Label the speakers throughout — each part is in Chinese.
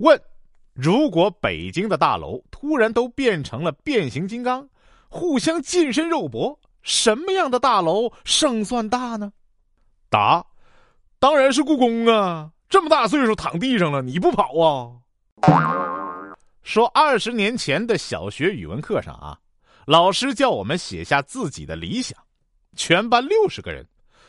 Speaker 1: 问：如果北京的大楼突然都变成了变形金刚，互相近身肉搏，什么样的大楼胜算大呢？答：当然是故宫啊！这么大岁数躺地上了，你不跑啊？说二十年前的小学语文课上啊，老师叫我们写下自己的理想，全班六十个人，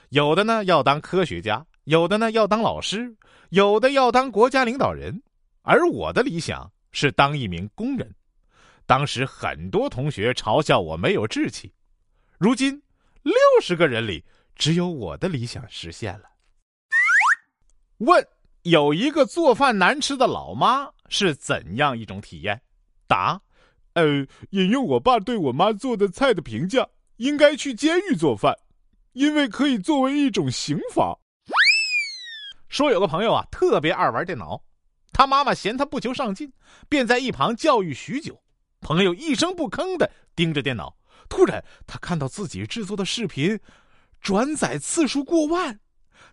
Speaker 1: 有的呢要当科学家，有的呢要当老师，有的要当国家领导人，而我的理想是当一名工人。当时很多同学嘲笑我没有志气，如今六十个人里只有我的理想实现了。问：有一个做饭难吃的老妈是怎样一种体验？答：呃，引用我爸对我妈做的菜的评价，应该去监狱做饭，因为可以作为一种刑罚。说有个朋友啊，特别爱玩电脑，他妈妈嫌他不求上进，便在一旁教育许久。朋友一声不吭的盯着电脑，突然他看到自己制作的视频转载次数过万。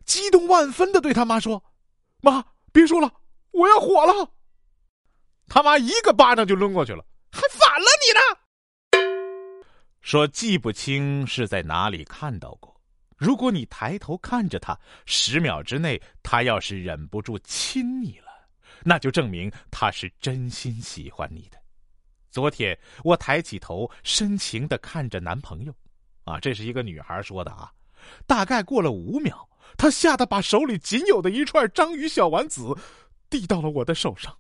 Speaker 1: 激动万分的对他妈说：“妈，别说了，我要火了！”他妈一个巴掌就抡过去了，还反了你呢！说记不清是在哪里看到过。如果你抬头看着他，十秒之内他要是忍不住亲你了，那就证明他是真心喜欢你的。昨天我抬起头，深情的看着男朋友，啊，这是一个女孩说的啊。大概过了五秒。她吓得把手里仅有的一串章鱼小丸子递到了我的手上。